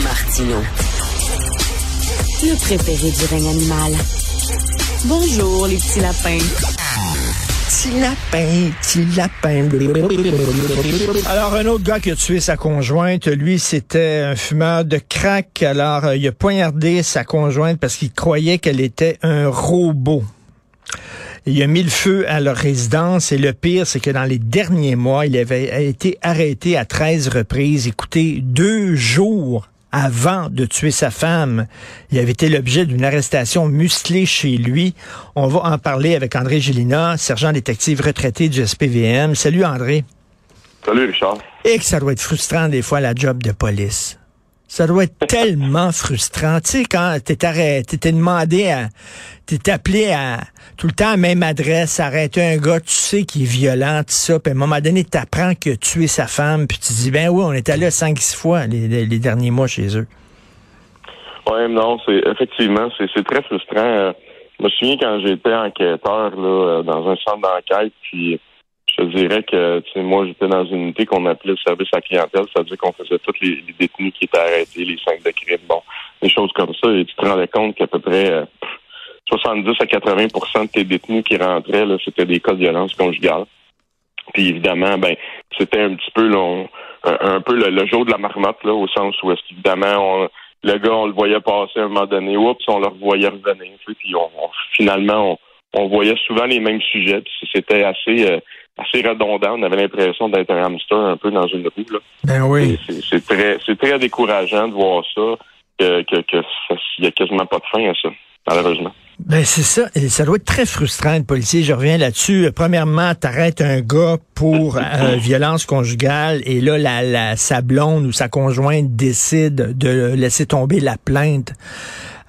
Martino. Le préféré du règne animal. Bonjour, les petits lapins. Petit lapin, petit lapin. Alors, un autre gars qui a tué sa conjointe, lui, c'était un fumeur de crack. Alors, euh, il a poignardé sa conjointe parce qu'il croyait qu'elle était un robot. Il a mis le feu à leur résidence et le pire, c'est que dans les derniers mois, il avait été arrêté à 13 reprises. Écoutez, deux jours avant de tuer sa femme. Il avait été l'objet d'une arrestation musclée chez lui. On va en parler avec André Gélina, sergent détective retraité du SPVM. Salut André. Salut Richard. Et que ça doit être frustrant des fois la job de police. Ça doit être tellement frustrant. Tu sais, quand t'es arrêté, t'es demandé à, t'es appelé à, tout le temps à la même adresse, arrêter un gars, tu sais, qui est violent, tout ça, puis à un moment donné, t'apprends que tuer sa femme, puis tu dis, ben oui, on est allé cinq, six fois les, derniers mois chez eux. Oui, non, c'est, effectivement, c'est, c'est très frustrant. Euh, je me souviens quand j'étais enquêteur, là, euh, dans un centre d'enquête, puis je dirais que tu sais, moi j'étais dans une unité qu'on appelait le service à clientèle, c'est-à-dire qu'on faisait tous les, détenus qui étaient arrêtés, les cinq de bon, des choses comme ça, et tu te rendais compte qu'à peu près 70 euh, à 80 de tes détenus qui rentraient, c'était des cas de violence conjugale. Puis évidemment, ben, c'était un petit peu là, un, peu le, jour de la marmotte, là, au sens où est-ce qu'évidemment, le gars, on le voyait passer à un moment donné, oups, on le revoyait revenir, puis on, finalement, on, voyait souvent les mêmes sujets, puis c'était assez euh, assez redondant. On avait l'impression d'être un hamster un peu dans une roue. Là. Ben oui. C'est très, c'est très décourageant de voir ça, que, que, que y a quasiment pas de fin à ça, malheureusement. Ben c'est ça, et ça doit être très frustrant de policier. Je reviens là-dessus. Premièrement, t'arrêtes un gars pour euh, violence conjugale et là la, la sa blonde ou sa conjointe décide de laisser tomber la plainte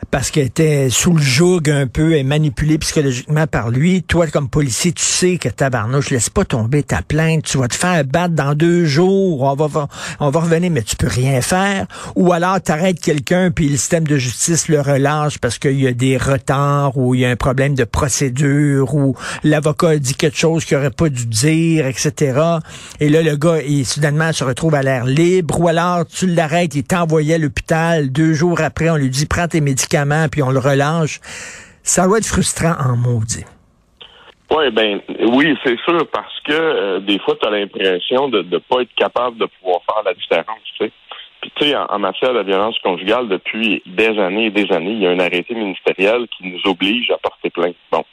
parce qu'elle était sous le joug un peu et manipulée psychologiquement par lui. Toi, comme policier, tu sais que tabarnouche, laisse pas tomber ta plainte. Tu vas te faire battre dans deux jours. On va, on va revenir, mais tu peux rien faire. Ou alors, t'arrêtes quelqu'un puis le système de justice le relâche parce qu'il y a des retards ou il y a un problème de procédure ou l'avocat dit quelque chose qu'il aurait pas dû dire, etc. Et là, le gars, il soudainement se retrouve à l'air libre. Ou alors, tu l'arrêtes, il t'envoyait à l'hôpital. Deux jours après, on lui dit, prends tes médicaments puis on le relâche. Ça doit être frustrant en maudit. Ouais, ben oui, c'est sûr, parce que euh, des fois, tu as l'impression de ne pas être capable de pouvoir faire la différence, tu sais. Puis tu sais, en, matière de violence conjugale, depuis des années et des années, il y a un arrêté ministériel qui nous oblige à porter plainte. Bon.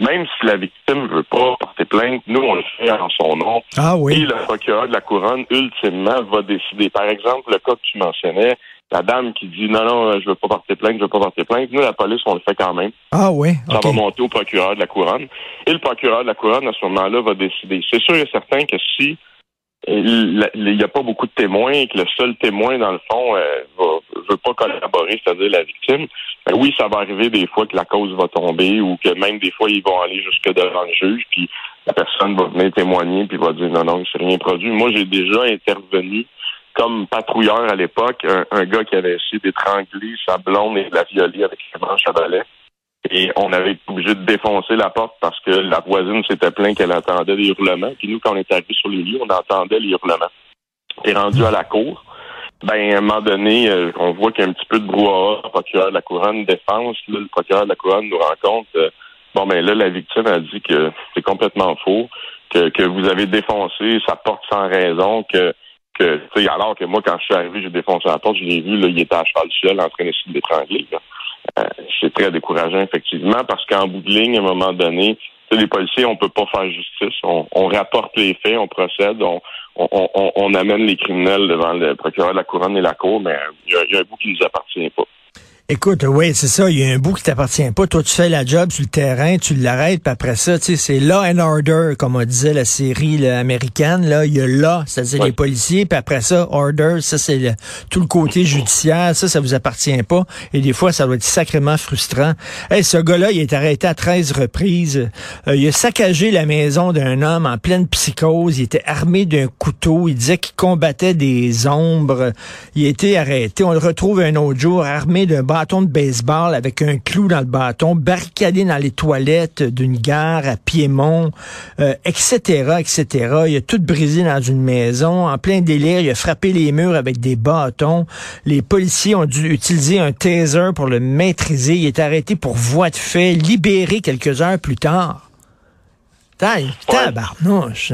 Même si la victime veut pas porter plainte, nous, on le fait en son nom. Ah oui. Et le procureur de la couronne, ultimement, va décider. Par exemple, le cas que tu mentionnais, la dame qui dit non, non, je veux pas porter plainte, je veux pas porter plainte. Nous, la police, on le fait quand même. Ah oui. Ça va monter au procureur de la couronne. Et le procureur de la couronne, à ce moment-là, va décider. C'est sûr et certain que si il n'y a pas beaucoup de témoins et que le seul témoin, dans le fond, euh, veut pas collaborer, c'est-à-dire la victime, ben oui, ça va arriver des fois que la cause va tomber ou que même des fois, ils vont aller jusque devant le juge, puis la personne va venir témoigner puis va dire non, non, il s'est rien produit. Moi, j'ai déjà intervenu comme patrouilleur à l'époque, un, gars qui avait essayé d'étrangler sa blonde et la violer avec ses manches à balai. Et on avait été obligé de défoncer la porte parce que la voisine s'était plainte qu'elle entendait des hurlements. Puis nous, quand on est arrivé sur les lieux, on entendait les hurlements. Et rendu à la cour, ben à un moment donné, euh, on voit qu'il y a un petit peu de brouhaha. Le procureur de la couronne défense. le procureur de la couronne nous rencontre. Euh, bon, ben là, la victime a dit que c'est complètement faux, que, que vous avez défoncé sa porte sans raison, que que, tu sais, alors que moi, quand je suis arrivé, j'ai défoncé la porte, je l'ai vu, là, il était à cheval seul en train d'essayer de l'étrangler. Euh, c'est très décourageant, effectivement, parce qu'en bout de ligne, à un moment donné, les policiers, on peut pas faire justice. On, rapporte les faits, on procède, on, on, on, amène les criminels devant le procureur de la couronne et la cour, mais il y, a un bout qui nous appartient pas. Écoute, oui, c'est ça. Il y a un bout qui t'appartient pas. Toi, tu fais la job sur le terrain, tu l'arrêtes, puis après ça, tu sais, c'est law and order, comme on disait la série américaine. Là, il y a law, c'est-à-dire les policiers, puis après ça, order, ça c'est tout le côté judiciaire. Ça, ça vous appartient pas. Et des fois, ça doit être sacrément frustrant. Hey, ce gars-là, il est arrêté à 13 reprises. Euh, il a saccagé la maison d'un homme en pleine psychose. Il était armé d'un couteau. Il disait qu'il combattait des ombres. Il a été arrêté. On le retrouve un autre jour armé d'un bâton bâton de baseball avec un clou dans le bâton, barricadé dans les toilettes d'une gare à Piémont, etc., euh, etc. Il a tout brisé dans une maison, en plein délire. Il a frappé les murs avec des bâtons. Les policiers ont dû utiliser un taser pour le maîtriser. Il est arrêté pour voie de fait, libéré quelques heures plus tard. Taille, tabarnouche.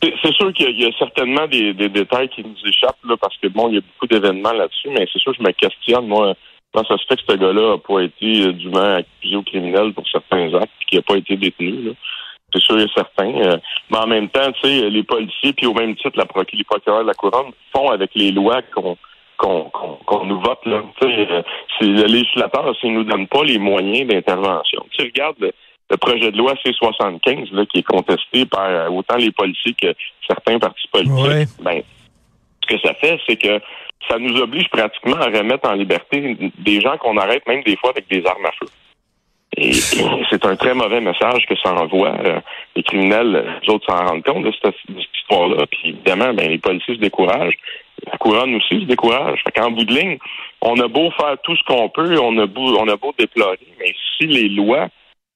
C'est sûr qu'il y, a certainement des, détails qui nous échappent là, parce que bon, il y a beaucoup d'événements là-dessus, mais c'est sûr que je me questionne, moi, ça se fait que ce gars-là n'a pas été euh, dûment accusé au criminel pour certains actes et qu'il n'a pas été détenu. C'est sûr et certain. Euh, mais en même temps, tu sais, les policiers, puis au même titre, la les procureurs de la couronne font avec les lois qu'on qu'on nous vote là. Tu sais, euh, le législateur, s'il nous donne pas les moyens d'intervention. Tu regarde le projet de loi C-75 là, qui est contesté par euh, autant les policiers que certains partis politiques, ben, ce que ça fait, c'est que ça nous oblige pratiquement à remettre en liberté des gens qu'on arrête même des fois avec des armes à feu. Et, c'est un très mauvais message que ça envoie. Euh, les criminels, les autres s'en rendent compte de cette, histoire-là. Puis évidemment, ben, les policiers se découragent. La couronne aussi se décourage. Fait qu'en bout de ligne, on a beau faire tout ce qu'on peut, on a beau, on a beau déplorer, mais si les lois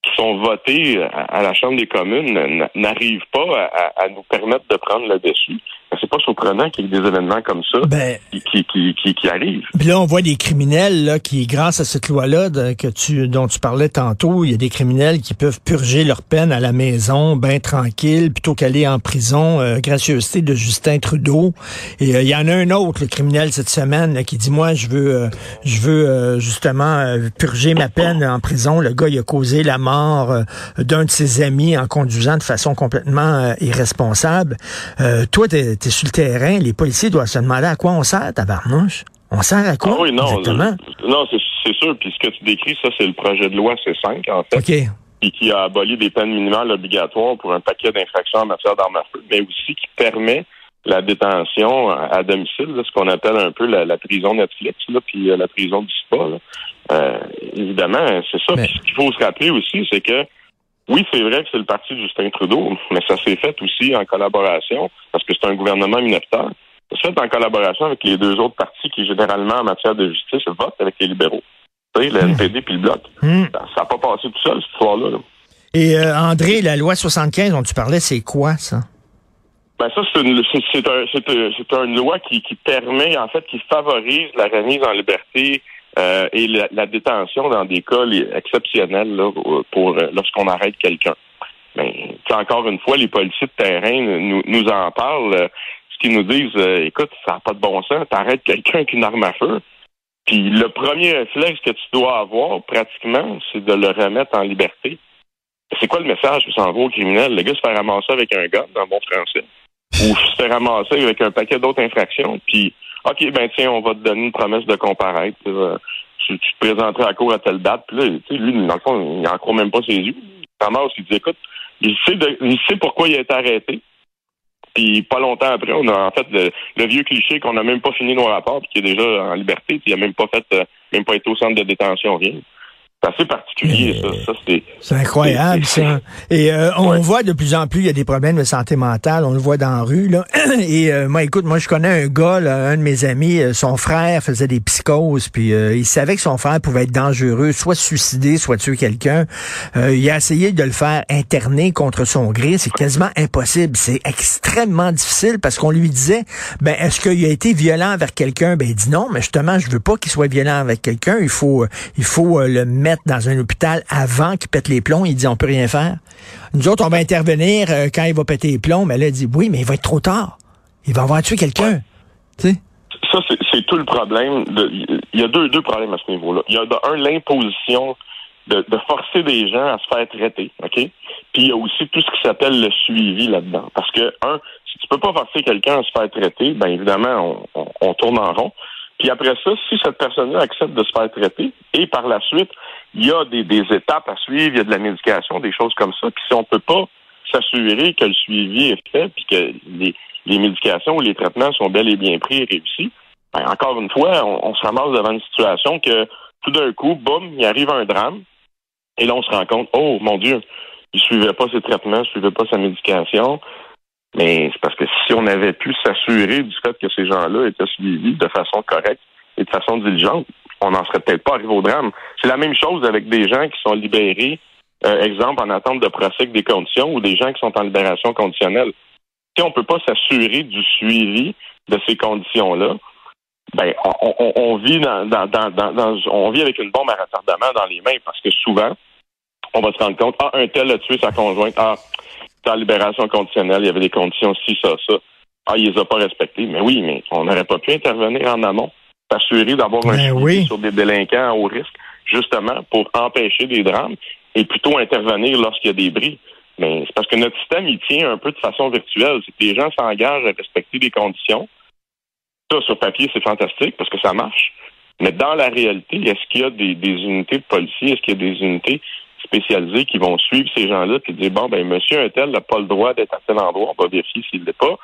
qui sont votés à la Chambre des communes n'arrivent pas à, nous permettre de prendre le dessus. Ben, c'est pas surprenant qu'il y ait des événements comme ça ben, qui, qui, qui, qui, arrivent. Puis là, on voit des criminels là, qui, grâce à cette loi-là que tu, dont tu parlais tantôt, il y a des criminels qui peuvent purger leur peine à la maison, bien tranquille, plutôt qu'aller en prison. Euh, gracieuseté de Justin Trudeau. Et euh, il y en a un autre, le criminel cette semaine, qui dit moi, je veux, euh, je veux justement purger ma peine en prison. Le gars, il a causé la mort euh, d'un de ses amis en conduisant de façon complètement euh, irresponsable. Euh, toi, tu es, sur le terrain, les policiers doivent se demander à quoi on sert, tabarnouche. On sert à quoi? Ah oui, non, exactement? non, c'est sûr. Puis ce que tu décris, ça, c'est le projet de loi C5, en fait. OK. Puis qui a aboli des peines minimales obligatoires pour un paquet d'infractions en matière d'armes à feu, mais aussi qui permet la détention à domicile, ce qu'on appelle un peu la, prison Netflix, là, puis la prison du SPA. Là. Euh, évidemment, c'est ça. ce qu'il faut se rappeler aussi, c'est que oui, c'est vrai que c'est le parti de Justin Trudeau, mais ça s'est fait aussi en collaboration, parce que c'est un gouvernement minoritaire. Ça s'est fait en collaboration avec les deux autres partis qui, généralement, en matière de justice, votent avec les libéraux. Tu sais, le hmm. NPD puis le Bloc. Hmm. Ça n'a pas passé tout seul, cette histoire-là. Et euh, André, la loi 75 dont tu parlais, c'est quoi, ça? Ben ça, c'est une, un, c'est, une loi qui, permet, en fait, qui favorise la remise en liberté euh, et la, détention dans des cas exceptionnels là, pour euh, lorsqu'on arrête quelqu'un. Mais ben, encore une fois, les policiers de terrain nous, nous en parlent. Euh, ce qu'ils nous disent, écoute, ça n'a pas de bon sens, t'arrêtes quelqu'un avec une arme à feu. Puis le premier réflexe que tu dois avoir, pratiquement, c'est de le remettre en liberté. C'est quoi le message que ça envoie au criminel? Le gars se fait ramasser avec un gars, dans bon français. Ou se fait ramasser avec un paquet d'autres infractions. Puis OK, ben tiens, on va te donner une promesse de comparaître. Tu, te présenteras à court à telle date. Puis là, lui, dans le fond, il n'en croit même pas ses yeux. Thomas, il dit, écoute, il sait, il sait pourquoi il a été arrêté. Puis pas longtemps après, on a en fait le, vieux cliché qu'on n'a même pas fini nos rapports, puis qui est déjà en liberté, puis il n'a même pas fait, euh, même pas été au centre de détention, rien. C'est assez particulier, ça. c'est incroyable, ça. Et euh, on voit de plus en plus, il y a des problèmes de santé mentale. On le voit dans la rue. Là. Et euh, moi, écoute, moi, je connais un gars, là, un de mes amis, euh, son frère faisait des psychoses, puis il savait que son frère pouvait être dangereux, soit suicider, soit tuer quelqu'un. il a essayé de le faire interner contre son gré. C'est quasiment impossible. C'est extrêmement difficile parce qu'on lui disait, ben, est-ce qu'il a été violent avec quelqu'un? Ben, il dit non, mais justement, je veux pas qu'il soit violent avec quelqu'un. Il faut, il faut le mettre dans un hôpital avant qu'il pète les plombs, il dit on peut rien faire. Nous autres, on va intervenir euh, quand il va péter les plombs, mais là, il dit oui, mais il va être trop tard. Il va avoir tué quelqu'un. Ça, c'est tout le problème. il y a deux, deux problèmes à ce niveau-là. Il y a un, l'imposition de, forcer des gens à se faire traiter, OK? Puis il y a aussi tout ce qui s'appelle le suivi là-dedans. Parce que, un, si tu peux pas forcer quelqu'un à se faire traiter, ben évidemment, on tourne en rond. Puis après ça, si cette personne-là accepte de se faire traiter, et par la suite, il y a des, étapes à suivre, il y a de la médication, des choses comme ça. Puis si on ne peut pas s'assurer que le suivi est fait, puis que les, médications ou les traitements sont bel et bien pris et réussis, ben, encore une fois, on, se ramasse devant une situation que tout d'un coup, boum, il arrive un drame, et là on se rend compte, oh mon Dieu, il suivait pas ses traitements, il suivait pas sa médication, mais c'est parce que si on avait pu s'assurer du fait que ces gens-là étaient suivis de façon correcte et de façon diligente, on n'en serait peut-être pas arrivé au drame. C'est la même chose avec des gens qui sont libérés, euh, exemple en attente de procès des conditions, ou des gens qui sont en libération conditionnelle. Si on ne peut pas s'assurer du suivi de ces conditions-là, ben on, vit dans, on vit avec une bombe à retardement dans les mains parce que souvent on va se rendre compte ah un tel a tué sa conjointe ah en libération conditionnelle il y avait des conditions ci ça ça. Ah il les a pas respectées. Mais oui mais on n'aurait pas pu intervenir en amont s'assurer d'avoir un ben suivi sur des délinquants au risque justement pour empêcher des drames et plutôt intervenir lorsqu'il y a des bris. Mais c'est parce que notre système il tient un peu de façon virtuelle. C'est que les gens s'engagent à respecter des conditions. Ça, sur papier, c'est fantastique parce que ça marche. Mais dans la réalité, est-ce qu'il y a des, unités de policiers, est-ce qu'il y a des unités spécialisées qui vont suivre ces gens-là et dire bon ben monsieur un tel n'a pas le droit d'être à tel endroit, on va vérifier s'il l'est pas.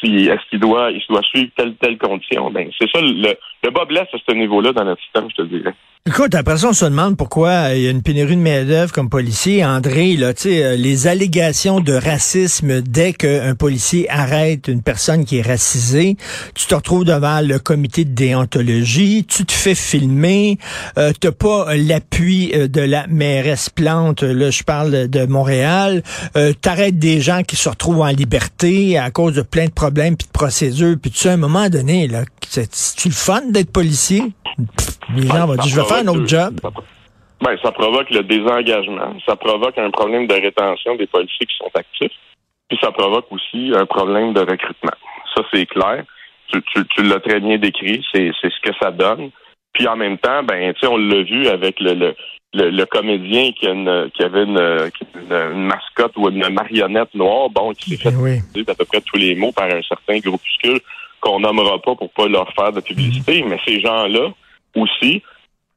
Si est-ce qu'il doit il doit suivre telle telle condition? Ben c'est ça le, le bas blesse à ce niveau-là dans notre système, je te dirais. Écoute, après ça, on se demande pourquoi il y a une pénurie de main-d'œuvre comme policier. André, là, tu sais, euh, les allégations de racisme dès qu'un policier arrête une personne qui est racisée, tu te retrouves devant le comité de déontologie, tu te fais filmer, euh, t'as pas l'appui euh, de la mairesse Plante, là, je parle de Montréal, euh, t'arrêtes des gens qui se retrouvent en liberté à cause de plein de problèmes puis de procédures, puis tu sais, à un moment donné, là, c'est-tu le fun? D'être policier? les gens vont dire, je vais faire un autre job. Ben, ça provoque le désengagement. Ça provoque un problème de rétention des policiers qui sont actifs. Puis ça provoque aussi un problème de recrutement. Ça, c'est clair. Tu, tu, l'as très bien décrit. C'est, c'est ce que ça donne. Puis en même temps, ben, on l'a vu avec le, le, le, comédien qui, a une, qui avait une, une, mascotte ou une marionnette noire, bon, qui s'est fait oui. à peu près tous les mots par un certain groupuscule qu'on nommera pas pour pas leur faire de publicité. Mais ces gens-là, aussi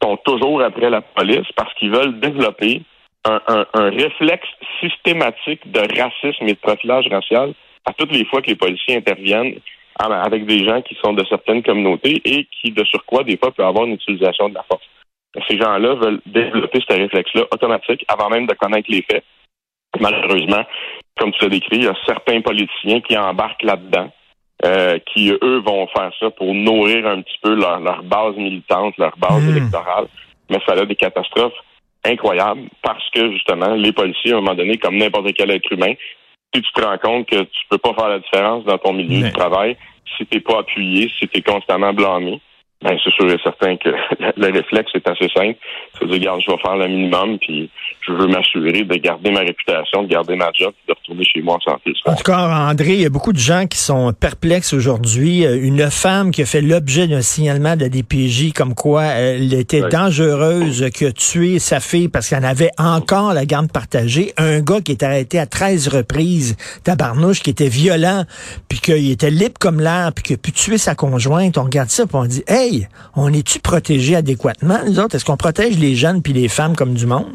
sont toujours après la police parce qu'ils veulent développer un, réflexe systématique de racisme et de profilage racial à toutes les fois que les policiers interviennent avec des gens qui sont de certaines communautés et qui, de surcroît, des fois, peuvent avoir une utilisation de la force. Ces gens-là veulent développer ce réflexe-là automatique avant même de connaître les faits. Malheureusement, comme tu l'as décrit, il y a certains politiciens qui embarquent là-dedans euh, qui, eux, vont faire ça pour nourrir un petit peu leur, base militante, leur base hmm. électorale. Mais ça a des catastrophes incroyables parce que, justement, les policiers, à un moment donné, comme n'importe quel être humain, si tu te rends compte que tu peux pas faire la différence dans ton milieu de travail, si tu n'es pas appuyé, si tu es constamment blâmé, ben, c'est sûr et certain que le réflexe est assez simple. C'est de dire, regarde, je vais faire le minimum, puis je veux m'assurer de garder ma réputation, de garder ma job, de retourner chez moi en santé. En tout cas, André, il y a beaucoup de gens qui sont perplexes aujourd'hui. Euh, une femme qui a fait l'objet d'un signalement de la DPJ comme quoi elle était dangereuse, qui a tué sa fille parce qu'elle avait encore la garde partagée. Un gars qui est arrêté à 13 reprises, tabarnouche, qui était violent, puis qu'il était libre comme l'air, puis qu'il a pu tuer sa conjointe. On regarde ça, puis on dit, hey, on est-tu protégé adéquatement, nous autres? Est-ce qu'on protège les jeunes puis les femmes comme du monde?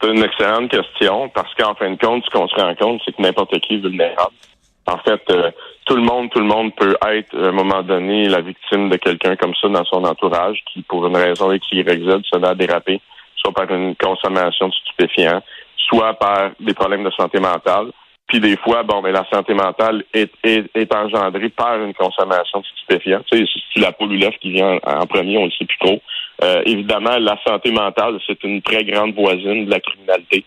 C'est une excellente question parce qu'en fin de compte, ce qu'on se rend compte, c'est que n'importe qui est vulnérable. En fait, euh, tout le monde, tout le monde peut être à un moment donné la victime de quelqu'un comme ça dans son entourage qui, pour une raison X, Y, Z, se met à déraper, soit par une consommation de stupéfiants, soit par des problèmes de santé mentale. Puis des fois, bon, mais la santé mentale est, est, engendrée par une consommation de stupéfiants. Tu sais, si la poule qui vient en, premier, on le sait plus trop. Euh, évidemment, la santé mentale, c'est une très grande voisine de la criminalité.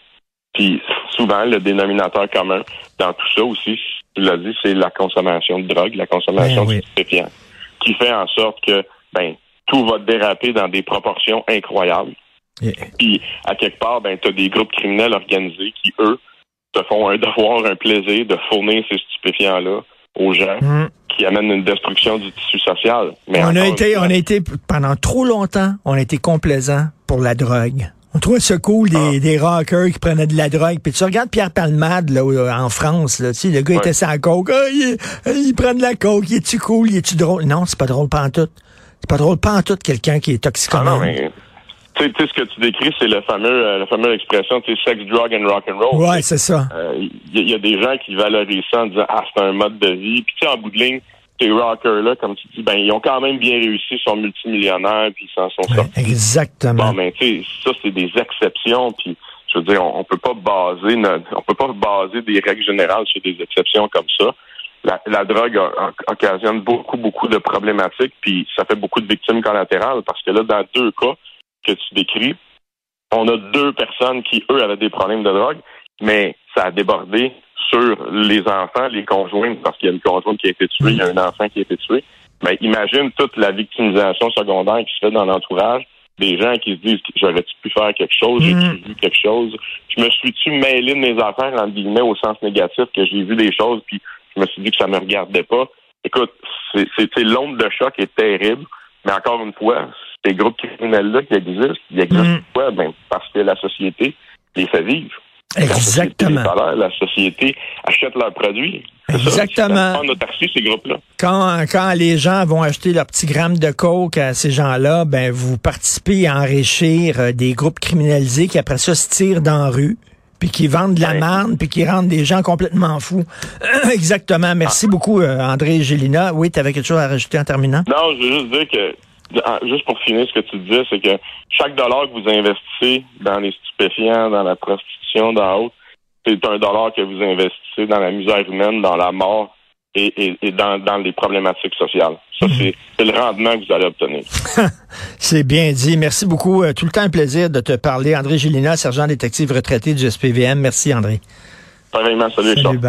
Puis souvent, le dénominateur commun dans tout ça aussi, tu l'as dit, c'est la consommation de drogue, la consommation ben de stupéfiants, qui fait en sorte que ben tout va déraper dans des proportions incroyables. Puis à quelque part, ben tu as des groupes criminels organisés qui eux se font un devoir, un plaisir de fournir ces stupéfiants-là aux gens mm. qui amènent une destruction du tissu social. Mais on a été, on a été, pendant trop longtemps, on a été complaisant pour la drogue. On trouvait ça cool des, ah. des rockers qui prenaient de la drogue. Puis tu regardes Pierre Palmade là, en France, là, tu sais, le gars était sans coke. Ah, il, il, prend de la coke, il est-tu cool, il est-tu drôle? Non, c'est pas drôle pas en tout. C'est pas drôle pas en tout quelqu'un qui est toxicomane. Ah non, mais tu sais, ce que tu décris, c'est le fameux, euh, la fameuse expression, tu sais, sex, drug and rock and roll. Ouais, c'est ça. Il euh, y, a des gens qui valorisent ça en disant, ah, c'est un mode de vie. Puis tu sais, en bout de ligne, ces rockers-là, comme tu dis, ben, ils ont quand même bien réussi, ils sont multimillionnaires, puis ils s'en sont sortis. Exactement. Bon, ben, tu sais, ça, c'est des exceptions, puis je veux dire, on, on peut pas baser on peut pas baser des règles générales sur des exceptions comme ça. la, drogue occasionne beaucoup, beaucoup de problématiques, puis ça fait beaucoup de victimes collatérales, parce que là, dans deux cas que tu décris, on a deux personnes qui, eux, avaient des problèmes de drogue, mais ça a débordé sur les enfants, les conjoints, parce qu'il y a une conjointe qui a été tuée, il y a un enfant qui a été tué. Mais imagine toute la victimisation secondaire qui se fait dans l'entourage, des gens qui se disent j'aurais-tu pu faire quelque chose, j'ai-tu mm. vu quelque chose, je me suis-tu mêlé de mes affaires, en guillemets, au sens négatif, que j'ai vu des choses, puis je me suis dit que ça me regardait pas? Écoute, c'est l'onde de choc est terrible, mais encore une fois, ces groupes criminels-là qui existent, ils existent mm. pourquoi? Ben, parce que la société les fait vivre. Exactement. La société, achète leurs produits. Exactement. ces groupes-là. Quand, quand les gens vont acheter leur petit gramme de coke à ces gens-là, ben vous participez à enrichir euh, des groupes criminalisés qui après ça se tirent dans la rue puis qui vendent de la merde, puis qui rendent des gens complètement fous. Exactement. Merci ah. beaucoup, euh, André Gélina. Oui, tu avais quelque chose à rajouter en terminant? Non, je veux juste dire que juste pour finir ce que tu disais, c'est que chaque dollar que vous investissez dans les stupéfiants, dans la prostitution, dans autre, c'est un dollar que vous investissez dans la misère humaine, dans la mort et, dans, les problématiques sociales. Ça, mhm. c'est le rendement que vous allez obtenir. c'est bien dit. Merci beaucoup. Euh, tout le temps un plaisir de te parler. André Gélina, sergent détective retraité du SPVM. Merci, André. Pareillement. Salut, Salut.